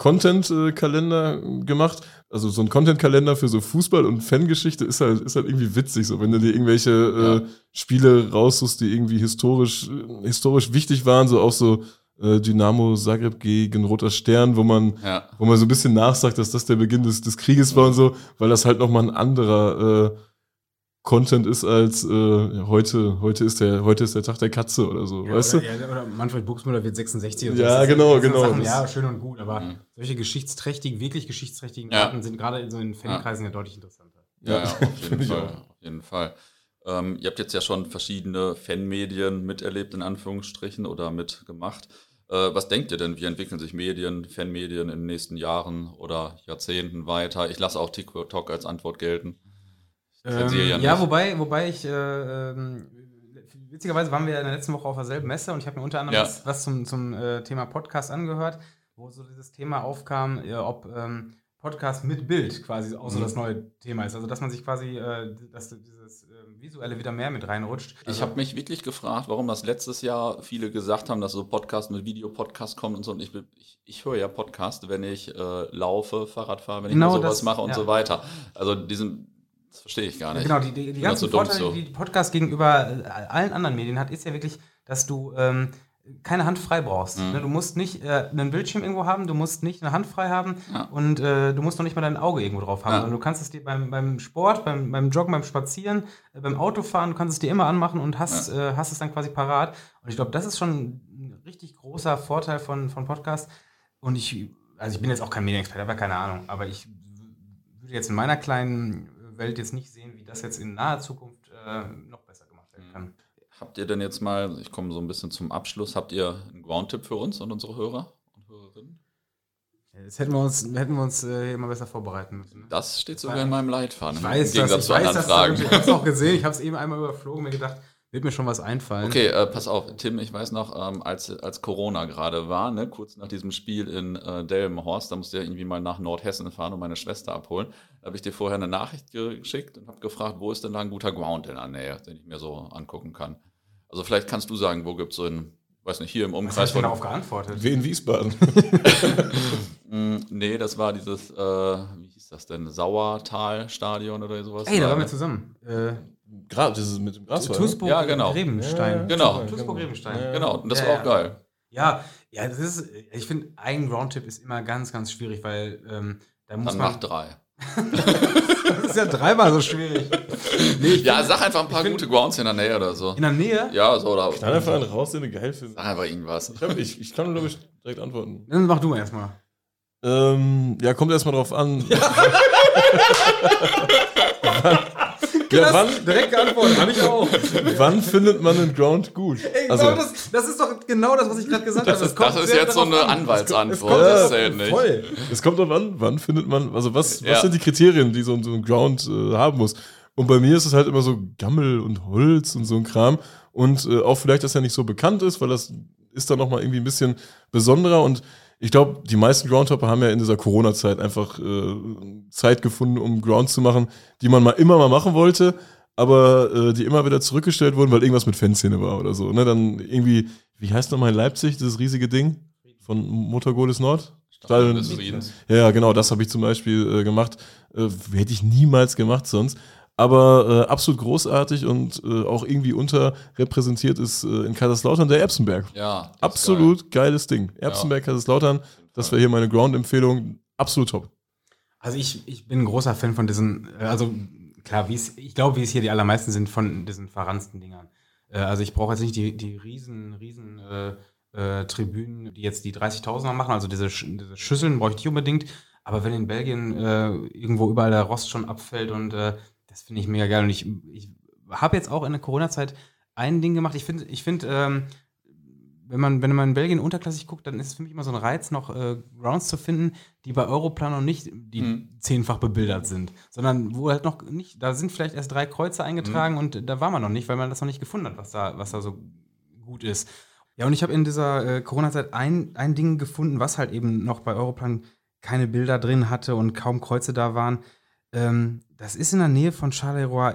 Content-Kalender gemacht. Also so ein Content-Kalender für so Fußball und Fangeschichte ist halt, ist halt irgendwie witzig, so wenn du dir irgendwelche äh, Spiele raussuchst, die irgendwie historisch, äh, historisch wichtig waren, so auch so äh, Dynamo Zagreb gegen Roter Stern, wo man, ja. wo man so ein bisschen nachsagt, dass das der Beginn des, des Krieges war und so, weil das halt nochmal ein anderer äh, Content ist als äh, ja, heute, heute ist der, heute ist der Tag der Katze oder so, weißt oder, du? ja, oder Manfred Buchsmüller wird 66 und Ja, Das genau, das genau. Sachen, ja, schön und gut, aber Mhm. solche geschichtsträchtigen, wirklich geschichtsträchtigen Ja. Daten sind gerade in so in Fankreisen ja. deutlich interessanter. Ja, ja, auf jeden [LAUGHS] Fall. Auf jeden Fall. Ähm, ihr habt jetzt ja schon verschiedene Fanmedien miterlebt, in Anführungsstrichen, oder mitgemacht. Äh, was denkt ihr denn, wie entwickeln sich Medien, Fanmedien in den nächsten Jahren oder Jahrzehnten weiter? Ich lasse auch TikTok als Antwort gelten. Ich Ähm, ja wobei, wobei ich, äh, ähm, witzigerweise waren wir in der letzten Woche auf derselben Messe und ich habe mir unter anderem Ja. was, was zum, zum äh, Thema Podcast angehört, wo so dieses Thema aufkam, ja, ob ähm, Podcast mit Bild quasi auch so Mhm. das neue Thema ist. Also, dass man sich quasi, äh, dass dieses äh, Visuelle wieder mehr mit reinrutscht. Ich Also, habe mich wirklich gefragt, warum das letztes Jahr viele gesagt haben, dass so Podcast mit Videopodcast kommen und so. Und ich, ich, ich höre ja Podcast, wenn ich äh, laufe, Fahrrad fahre, wenn ich Genau sowas das, mache und ja. so weiter. Also diesen, das verstehe ich gar nicht. Genau, die, die, die ganzen dumm Vorteile, so. die Podcast gegenüber äh, allen anderen Medien hat, ist ja wirklich, dass du ähm, keine Hand frei brauchst. Mhm. Ne? Du musst nicht äh, einen Bildschirm irgendwo haben, du musst nicht eine Hand frei haben Ja. und äh, du musst noch nicht mal dein Auge irgendwo drauf haben. Ja. Du kannst es dir beim, beim Sport, beim, beim Joggen, beim Spazieren, äh, beim Autofahren, du kannst es dir immer anmachen und hast, äh, hast es dann quasi parat. Und ich glaube, das ist schon ein richtig großer Vorteil von, von Podcast. Und ich, also ich bin jetzt auch kein Medienexperte, habe ja keine Ahnung, aber ich würde jetzt in meiner kleinen Welt jetzt nicht sehen, wie das jetzt in naher Zukunft äh, noch besser gemacht werden kann. Habt ihr denn jetzt mal, ich komme so ein bisschen zum Abschluss, habt ihr einen Ground-Tipp für uns und unsere Hörer und Hörerinnen? Jetzt hätten wir uns, hätten wir uns äh, hier mal besser vorbereiten müssen. Ne? Das steht sogar in meinem Leitfaden. Ich weiß, Im Gegensatz dass, ich zu weiß, anderen Fragen. Ich habe es auch gesehen, ich habe es eben einmal überflogen, mir gedacht, wird mir schon was einfallen. Okay, äh, pass auf, Tim, ich weiß noch, ähm, als, als Corona gerade war, ne, kurz nach diesem Spiel in äh, Delmenhorst, da musste ich ja irgendwie mal nach Nordhessen fahren und meine Schwester abholen. Da habe ich dir vorher eine Nachricht geschickt und habe gefragt, wo ist denn da ein guter Ground in der Nähe, den ich mir so angucken kann. Also vielleicht kannst du sagen, wo gibt es so in, weiß nicht, hier im Was Umkreis hast du darauf geantwortet? Wie in Wiesbaden. Mm, nee, das war dieses, äh, wie hieß das denn, Sauertal-Stadion oder sowas. Ey, da War, waren wir ne? zusammen. Äh, Gerade, das ist mit dem Graswald. Tusburg, Ja, genau. Grebenstein. Genau. Tusburg Grebenstein. Ja, Genau, und das Ja, war ja. auch geil. Ja, ja, das ist, ich finde, ein Groundtip ist immer ganz, ganz schwierig, weil ähm, da muss Dann man. mach drei. [LAUGHS] Das ist ja dreimal so schwierig. Nee, Ja, find, sag einfach ein paar find- gute Grounds in der Nähe oder so. in der Nähe? Ja, so oder. Dann einfach einen raus, den du geil findest. Sag einfach irgendwas. Ich, hab, ich, ich kann, glaube ich, direkt antworten. Dann mach du mal erstmal. Ähm, ja, kommt erstmal drauf an. Ja, [LAUGHS] wann, Direkt geantwortet, habe ich auch. wann findet man einen Ground gut? Ey, Also, genau das, das ist doch genau das, was ich gerade gesagt habe. Das ist, das ist jetzt so eine Anwaltsantwort. kommt- Das Ja, zählt nicht. Voll. es kommt drauf an, wann findet man, also was, was Ja. sind die Kriterien, die so, ein- so ein Ground äh, haben muss? Und bei mir ist es halt immer so Gammel und Holz und so ein Kram. Und äh, auch vielleicht, dass er nicht so bekannt ist, weil das ist dann nochmal irgendwie ein bisschen besonderer. Und ich glaube, die meisten Groundhopper haben ja in dieser Corona-Zeit einfach äh, Zeit gefunden, um Grounds zu machen, die man mal immer mal machen wollte, aber äh, die immer wieder zurückgestellt wurden, weil irgendwas mit Fanszene war oder so. Ne? Dann irgendwie, wie heißt nochmal in Leipzig, dieses riesige Ding von Motorgoles Nord? Stadion des Friedens. Ja, genau, das habe ich zum Beispiel äh, gemacht. Äh, hätte ich niemals gemacht sonst. Aber äh, absolut großartig und äh, auch irgendwie unterrepräsentiert ist äh, in Kaiserslautern der Erbsenberg. Ja. Absolut geiles Ding. Erbsenberg, Kaiserslautern, das wäre hier meine Ground-Empfehlung. Absolut top. Also ich, ich bin ein großer Fan von diesen, äh, also klar, wie es, ich glaube, wie es hier die allermeisten sind von diesen verransten Dingern. Äh, Also ich brauche jetzt nicht die, die riesen, riesen äh, äh, Tribünen, die jetzt die 30.000er machen, also diese, diese Schüsseln brauche ich nicht unbedingt. Aber wenn in Belgien äh, irgendwo überall der Rost schon abfällt und äh, das finde ich mega geil. Und ich, ich habe jetzt auch in der Corona-Zeit ein Ding gemacht. Ich finde, ich finde, ähm, wenn man, wenn man in Belgien unterklassig guckt, dann ist es für mich immer so ein Reiz, noch äh, Grounds zu finden, die bei Europlan noch nicht die Mhm. zehnfach bebildert sind, sondern wo halt noch nicht, da sind vielleicht erst drei Kreuze eingetragen und da war man noch nicht, weil man das noch nicht gefunden hat, was da, was da so gut ist. Ja, und ich habe in dieser äh, Corona-Zeit ein, ein Ding gefunden, was halt eben noch bei Europlan keine Bilder drin hatte und kaum Kreuze da waren. Ähm, das ist in der Nähe von Charleroi.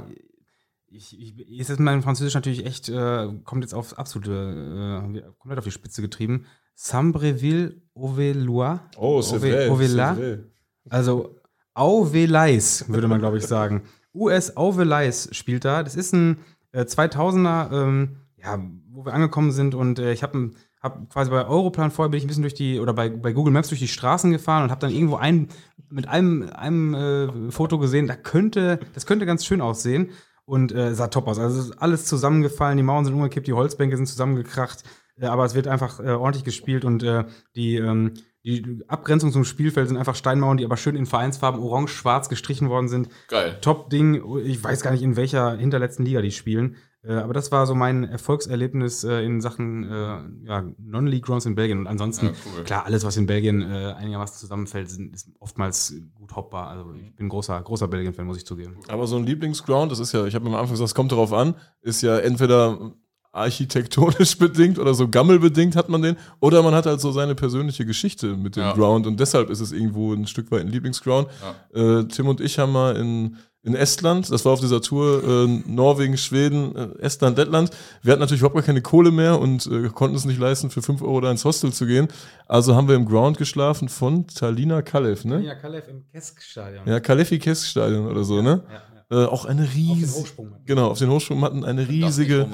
Ich, ich, ist jetzt mein Französisch natürlich echt, äh, kommt jetzt aufs absolute, äh, komplett auf die Spitze getrieben. Sambreville-Auvelois. Oh, c'est vrai, c'est Also Auvelais, würde man, glaube ich, sagen. US Auvelais spielt da. Das ist ein äh, 2000er, ähm, ja, wo wir angekommen sind und äh, ich habe hab quasi bei Europlan vorher bin ich ein bisschen durch die, oder bei, bei Google Maps durch die Straßen gefahren und habe dann irgendwo ein, mit einem, einem äh, Foto gesehen, da könnte, das könnte ganz schön aussehen und äh, sah top aus. Also ist alles zusammengefallen, die Mauern sind umgekippt, die Holzbänke sind zusammengekracht, äh, aber es wird einfach äh, ordentlich gespielt und äh, die, ähm, die Abgrenzung zum Spielfeld sind einfach Steinmauern, die aber schön in Vereinsfarben orange-schwarz gestrichen worden sind. Geil. Top-Ding. Ich weiß gar nicht, in welcher hinterletzten Liga die spielen. Äh, aber das war so mein Erfolgserlebnis äh, in Sachen äh, ja, Non-League Grounds in Belgien. Und ansonsten, Ja, cool. klar, alles, was in Belgien äh, einigermaßen zusammenfällt, sind, ist oftmals gut hoppbar. Also ich bin großer, großer Belgien-Fan, muss ich zugeben. Aber so ein Lieblingsground, das ist ja, ich habe am Anfang gesagt, es kommt darauf an, ist ja entweder architektonisch [LAUGHS] bedingt oder so gammelbedingt hat man den, oder man hat halt so seine persönliche Geschichte mit dem Ja. Ground und deshalb ist es irgendwo ein Stück weit ein Lieblingsground. Äh, Tim und ich haben mal in, in Estland, das war auf dieser Tour äh, Norwegen, Schweden, äh, Estland, Lettland. Wir hatten natürlich überhaupt gar keine Kohle mehr und äh, konnten es nicht leisten, für 5 Euro da ins Hostel zu gehen. Also haben wir im Ground geschlafen von Talina Kalev, ne? Ja, Kalev im Kesk-Stadion. Ja, Kalefi Kesk Stadion oder so, ne? ja, ja. Äh, auch eine riesige. Hochsprung. Genau, auf den Hochsprungmatten eine riesige.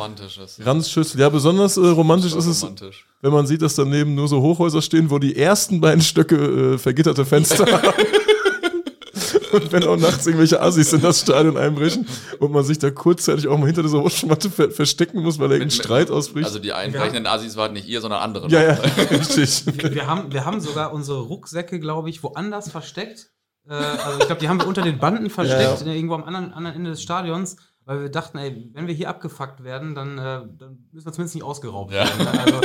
Ranzschüssel. Ja, besonders äh, romantisch ist es, romantisch. wenn man sieht, dass daneben nur so Hochhäuser stehen, wo die ersten beiden Stöcke äh, vergitterte Fenster haben. [LAUGHS] [LAUGHS] Und wenn auch nachts irgendwelche Assis in das Stadion einbrechen und man sich da kurzzeitig auch mal hinter dieser Hochsprungmatte ver verstecken muss, weil irgendein Mit- Streit ausbricht. Also die einbrechenden Assis waren nicht ihr, sondern andere. ja, ja, [LAUGHS] richtig. Wir, wir, haben, wir haben sogar unsere Rucksäcke, glaube ich, woanders versteckt. Äh, also ich glaube, die haben wir unter den Banden versteckt, äh, irgendwo am anderen, anderen Ende des Stadions, weil wir dachten, ey, wenn wir hier abgefuckt werden, dann, äh, dann müssen wir zumindest nicht ausgeraubt Ja. werden. Also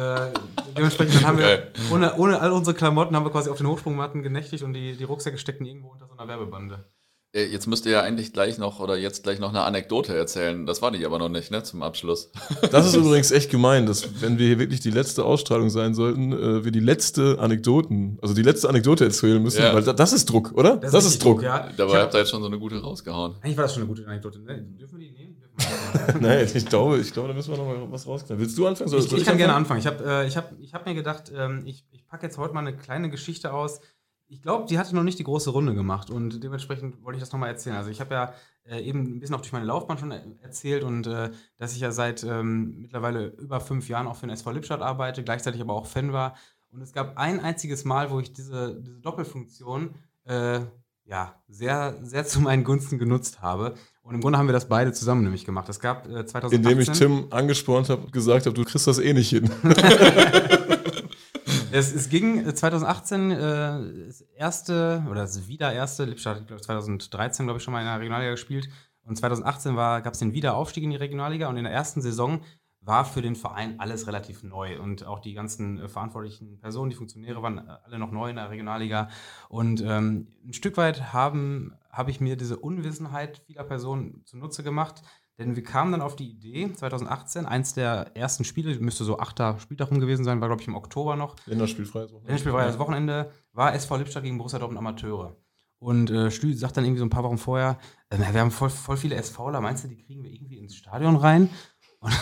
äh, dementsprechend dann haben wir, ohne, ohne all unsere Klamotten, haben wir quasi auf den Hochsprungmatten genächtigt und die, die Rucksäcke steckten irgendwo unter so einer Werbebande. Äh, Jetzt müsst ihr ja eigentlich gleich noch oder jetzt gleich noch eine Anekdote erzählen. Das war die aber noch nicht, ne, zum Abschluss. [LAUGHS] Das ist übrigens echt gemein, dass wenn wir hier wirklich die letzte Ausstrahlung sein sollten, äh, wir die letzte Anekdoten, also die letzte Anekdote erzählen müssen, Ja. weil da, das ist Druck, oder? Das, ist, richtig Druck. Ja. Dabei Ich habt hab, ihr jetzt schon so eine gute rausgehauen. eigentlich war das schon eine gute Anekdote. Ne? Dürfen wir die nehmen? [LAUGHS] Nein, ich glaube, ich glaube, da müssen wir noch mal was rausknallen. Willst du anfangen? Ich, ich kann gerne anfangen? anfangen. Ich habe äh, ich hab, ich hab mir gedacht, ähm, ich, ich packe jetzt heute mal eine kleine Geschichte aus. Ich glaube, die hatte noch nicht die große Runde gemacht und dementsprechend wollte ich das nochmal erzählen. Also ich habe ja äh, eben ein bisschen auch durch meine Laufbahn schon er- erzählt und äh, dass ich ja seit ähm, mittlerweile über fünf Jahren auch für den SV Lippstadt arbeite, gleichzeitig aber auch Fan war. Und es gab ein einziges Mal, wo ich diese, diese Doppelfunktion äh, ja, sehr, sehr zu meinen Gunsten genutzt habe. Und im Grunde haben wir das beide zusammen nämlich gemacht. Es gab äh, 2018... Indem ich Tim angespornt habe und gesagt habe, du kriegst das eh nicht hin. [LAUGHS] [LAUGHS] Es, es ging äh, 2018 äh, das erste, oder das wieder erste, Lippstadt hat, glaube ich, 2013, glaube ich, schon mal in der Regionalliga gespielt. Und 2018 gab es den Wiederaufstieg in die Regionalliga und in der ersten Saison war für den Verein alles relativ neu. Und auch die ganzen äh, verantwortlichen Personen, die Funktionäre waren äh, alle noch neu in der Regionalliga. Und ähm, ein Stück weit haben, habe ich mir diese Unwissenheit vieler Personen zunutze gemacht. Denn wir kamen dann auf die Idee, 2018, eins der ersten Spiele, müsste so achter Spieltag rum gewesen sein, war, glaube ich, im Oktober noch. Länderspielfreies Wochenende. Länderspiel war ja das Wochenende, war SV Lippstadt gegen Borussia Dortmund Amateure. Und äh, Stühl sagt dann irgendwie so ein paar Wochen vorher, äh, wir haben voll, voll viele SVler, meinst du, die kriegen wir irgendwie ins Stadion rein? Und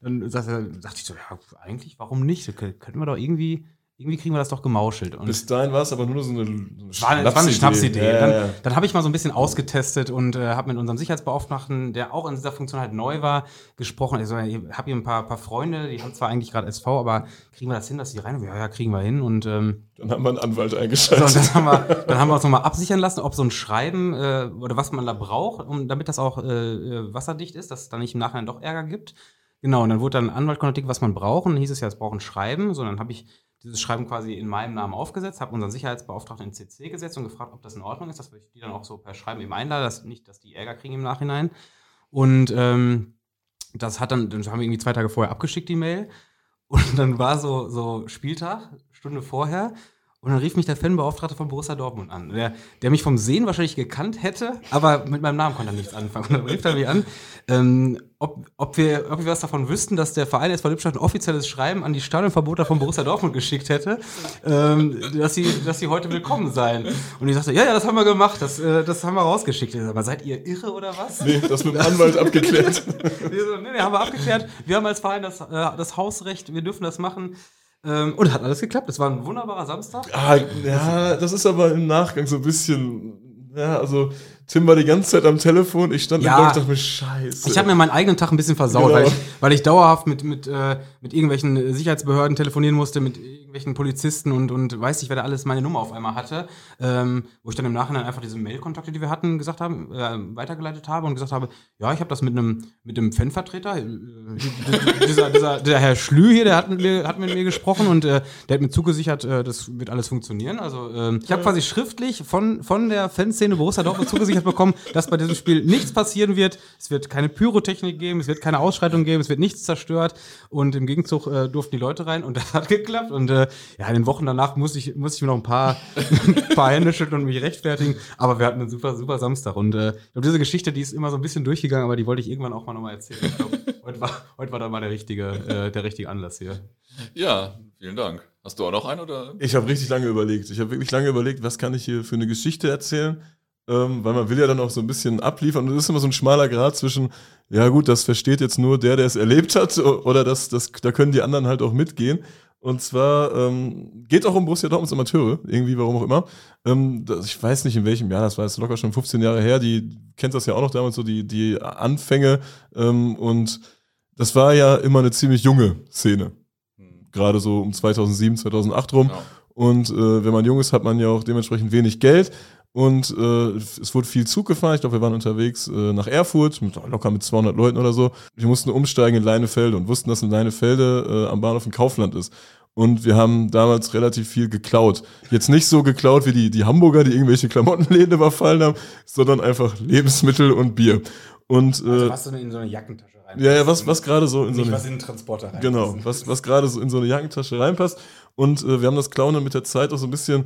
dann, [LAUGHS] dann sagt er, dachte ich so, ja, eigentlich, warum nicht? Könnten wir doch irgendwie, irgendwie kriegen wir das doch gemauschelt. Und Bis dahin war es aber nur so eine, so eine war, war eine Schnapsidee. Ja, dann ja, dann habe ich mal so ein bisschen ausgetestet und äh, habe mit unserem Sicherheitsbeauftragten, der auch in dieser Funktion halt neu war, gesprochen. Also, ich habe hier ein paar, paar Freunde, die haben zwar eigentlich gerade SV, aber kriegen wir das hin, dass die rein? Ja, ja, kriegen wir hin. Und ähm, Dann haben wir einen Anwalt eingeschaltet. und das haben wir, [LAUGHS] dann haben wir uns nochmal absichern lassen, ob so ein Schreiben äh, oder was man da braucht, um, damit das auch äh, äh, wasserdicht ist, dass es dann nicht im Nachhinein doch Ärger gibt. Genau, und dann wurde dann ein Anwalt kontaktiert, was man braucht. Und dann hieß es ja, es braucht ein Schreiben. So, dann habe ich dieses Schreiben quasi in meinem Namen aufgesetzt, habe unseren Sicherheitsbeauftragten in CC gesetzt und gefragt, ob das in Ordnung ist, dass ich die dann auch so per Schreiben eben einlade, dass nicht, dass die Ärger kriegen im Nachhinein. Und ähm, das hat dann, dann haben wir irgendwie zwei Tage vorher abgeschickt, die Mail. Und dann war so, so Spieltag, Stunde vorher. Und dann rief mich der Fanbeauftragte von Borussia Dortmund an, der, der mich vom Sehen wahrscheinlich gekannt hätte, aber mit meinem Namen konnte er nichts anfangen. Und dann rief er mich an, ähm, ob, ob, wir, ob wir was davon wüssten, dass der Verein SV Lippstadt ein offizielles Schreiben an die Stadionverboter von Borussia Dortmund geschickt hätte, ähm, dass, sie, dass sie heute willkommen seien. Und ich sagte, ja, ja, das haben wir gemacht, das, äh, das haben wir rausgeschickt. Ich sag, Aber seid ihr irre oder was? Nee, das mit dem Anwalt abgeklärt. [LAUGHS] Nee, nee, haben wir abgeklärt. Wir haben als Verein das, äh, das Hausrecht, wir dürfen das machen. Ähm, und hat alles geklappt. Es war ein wunderbarer Samstag. Ah, ja, das ist aber im Nachgang so ein bisschen. Ja, also Tim war die ganze Zeit am Telefon, ich stand Ja. im Block und dachte mir, scheiße. Ich habe mir meinen eigenen Tag ein bisschen versaut, Genau. weil, ich, weil ich dauerhaft mit, mit, äh, mit irgendwelchen Sicherheitsbehörden telefonieren musste, mit irgendwelchen Polizisten und, und weiß nicht, wer da alles meine Nummer auf einmal hatte. Ähm, wo ich dann im Nachhinein einfach diese Mailkontakte, die wir hatten, gesagt haben, äh, weitergeleitet habe und gesagt habe, ja, ich habe das mit einem mit einem Fanvertreter, äh, dieser, dieser, der Herr Schlü hier, der hat mit mir, hat mit mir gesprochen und äh, der hat mir zugesichert, äh, das wird alles funktionieren. Also ähm, ich habe quasi schriftlich von, von der Fanszene Borussia Dortmund zugesichert bekommen, dass bei diesem Spiel nichts passieren wird. Es wird keine Pyrotechnik geben, es wird keine Ausschreitung geben, es wird nichts zerstört und im Gegenzug äh, durften die Leute rein und [LAUGHS] das hat geklappt. Und äh, ja, in den Wochen danach musste ich, musste ich mir noch ein paar, [LAUGHS] ein paar Hände schütteln und mich rechtfertigen. Aber wir hatten einen super, super Samstag. Und äh, ich glaube, diese Geschichte, die ist immer so ein bisschen durchgegangen, aber die wollte ich irgendwann auch mal nochmal erzählen. Ich glaube, [LAUGHS] heute war, heute war dann mal der richtige, äh, der richtige Anlass hier. Ja, vielen Dank. Hast du auch noch einen oder? Ich habe richtig lange überlegt. Ich habe wirklich lange überlegt, was kann ich hier für eine Geschichte erzählen? Ähm, weil man will ja dann auch so ein bisschen abliefern. Und es ist immer so ein schmaler Grad zwischen, ja gut, das versteht jetzt nur der, der es erlebt hat, oder das, das, da können die anderen halt auch mitgehen. Und zwar ähm, geht auch um Borussia Dortmunds Amateure, irgendwie, warum auch immer. Ähm, das, ich weiß nicht in welchem Jahr, das war jetzt locker schon 15 Jahre her, die kennt das ja auch noch damals so, die, die Anfänge. Ähm, und das war ja immer eine ziemlich junge Szene. Gerade so um 2007, 2008 rum. Ja. Und äh, wenn man jung ist, hat man ja auch dementsprechend wenig Geld. Und äh, es wurde viel Zug gefahren. Ich glaube, wir waren unterwegs äh, nach Erfurt, mit, locker mit 200 Leuten oder so. Wir mussten umsteigen in Leinefelde und wussten, dass in Leinefelde äh, am Bahnhof ein Kaufland ist. Und wir haben damals relativ viel geklaut. Jetzt nicht so geklaut wie die, die Hamburger, die irgendwelche Klamottenläden überfallen haben, sondern einfach Lebensmittel und Bier. Und äh, was du in so eine Jackentasche rein? ja, ja, was, was gerade so in so Nicht eine was in den Transporter rein. Genau, was, was gerade so in so eine Jackentasche reinpasst. Und äh, wir haben das Klauen dann mit der Zeit auch so ein bisschen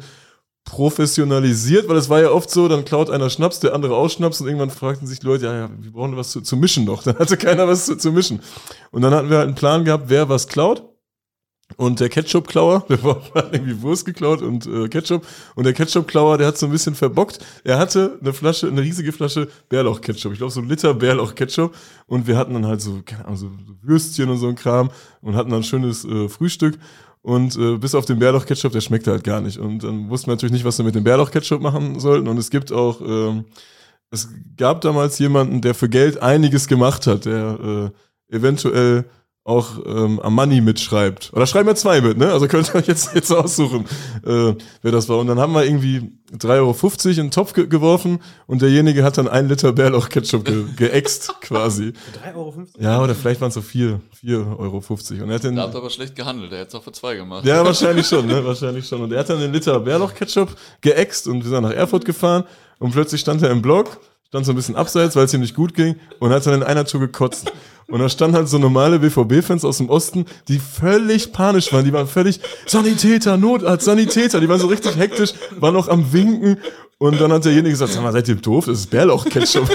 professionalisiert, weil es war ja oft so, dann klaut einer Schnaps, der andere ausschnaps und irgendwann fragten sich die Leute, ja, ja, wir brauchen was zu, zu mischen noch. [LAUGHS] Dann hatte keiner was zu, zu mischen. Und dann hatten wir halt einen Plan gehabt, wer was klaut. Und der Ketchup-Klauer, [LAUGHS] der hat irgendwie Wurst geklaut und äh, Ketchup. Und der Ketchup-Klauer, der hat so ein bisschen verbockt. Er hatte eine Flasche, eine riesige Flasche Bärlauch-Ketchup. Ich glaube, so ein Liter Bärlauch-Ketchup. Und wir hatten dann halt so, keine Ahnung, so Würstchen und so ein Kram und hatten dann ein schönes äh, Frühstück. Und äh, bis auf den Bärlauch-Ketchup, der schmeckte halt gar nicht. Und dann wussten wir natürlich nicht, was wir mit dem Bärlauch-Ketchup machen sollten. Und es gibt auch, ähm, es gab damals jemanden, der für Geld einiges gemacht hat, der äh, eventuell auch ähm, am Money mitschreibt. Oder schreiben wir zwei mit, ne? Also könnt ihr euch jetzt, jetzt aussuchen, äh, wer das war. Und dann haben wir irgendwie 3,50 Euro in den Topf ge geworfen und derjenige hat dann ein Liter Bärlauch-Ketchup ge [LAUGHS] geäxt quasi. 3,50 Euro? Ja, oder vielleicht waren es so 4, 4,50 Euro. Und er hat den, Da habt ihr aber schlecht gehandelt, der hätte es auch für zwei gemacht. ja, wahrscheinlich schon, ne? Wahrscheinlich schon. Und er hat dann den Liter Bärlauch-Ketchup geäxt und wir sind nach Erfurt gefahren und plötzlich stand er im Block, stand so ein bisschen abseits, weil es ihm nicht gut ging und hat dann in einer Tour gekotzt. Und da standen halt so normale BVB-Fans aus dem Osten, die völlig panisch waren. Die waren völlig Sanitäter, Notarzt, Sanitäter. Die waren so richtig hektisch, waren noch am Winken. Und dann hat derjenige gesagt, sag mal, seid ihr doof? Das ist Bärlauch-Ketchup.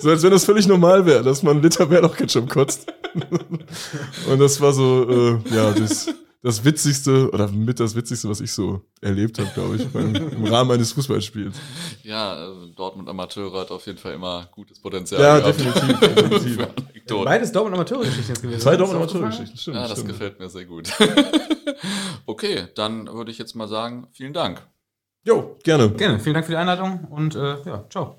so als wenn das völlig normal wäre, dass man einen Liter Bärlauch-Ketchup kotzt. Und das war so, äh, ja, das, das Witzigste oder mit das Witzigste, was ich so erlebt habe, glaube ich, beim, im Rahmen eines Fußballspiels. Ja, äh, Dortmund Amateure hat auf jeden Fall immer gutes Potenzial. Ja, gehabt. definitiv. [LAUGHS] definitiv. Beides Dortmund Amateure-Geschichten jetzt gewesen. Zwei oder? Dortmund Amateurgeschichten, stimmt. Ja, das stimmt. gefällt mir sehr gut. [LAUGHS] okay, dann würde ich jetzt mal sagen, vielen Dank. Jo, gerne. Gerne. Vielen Dank für die Einladung und äh, ja, ciao.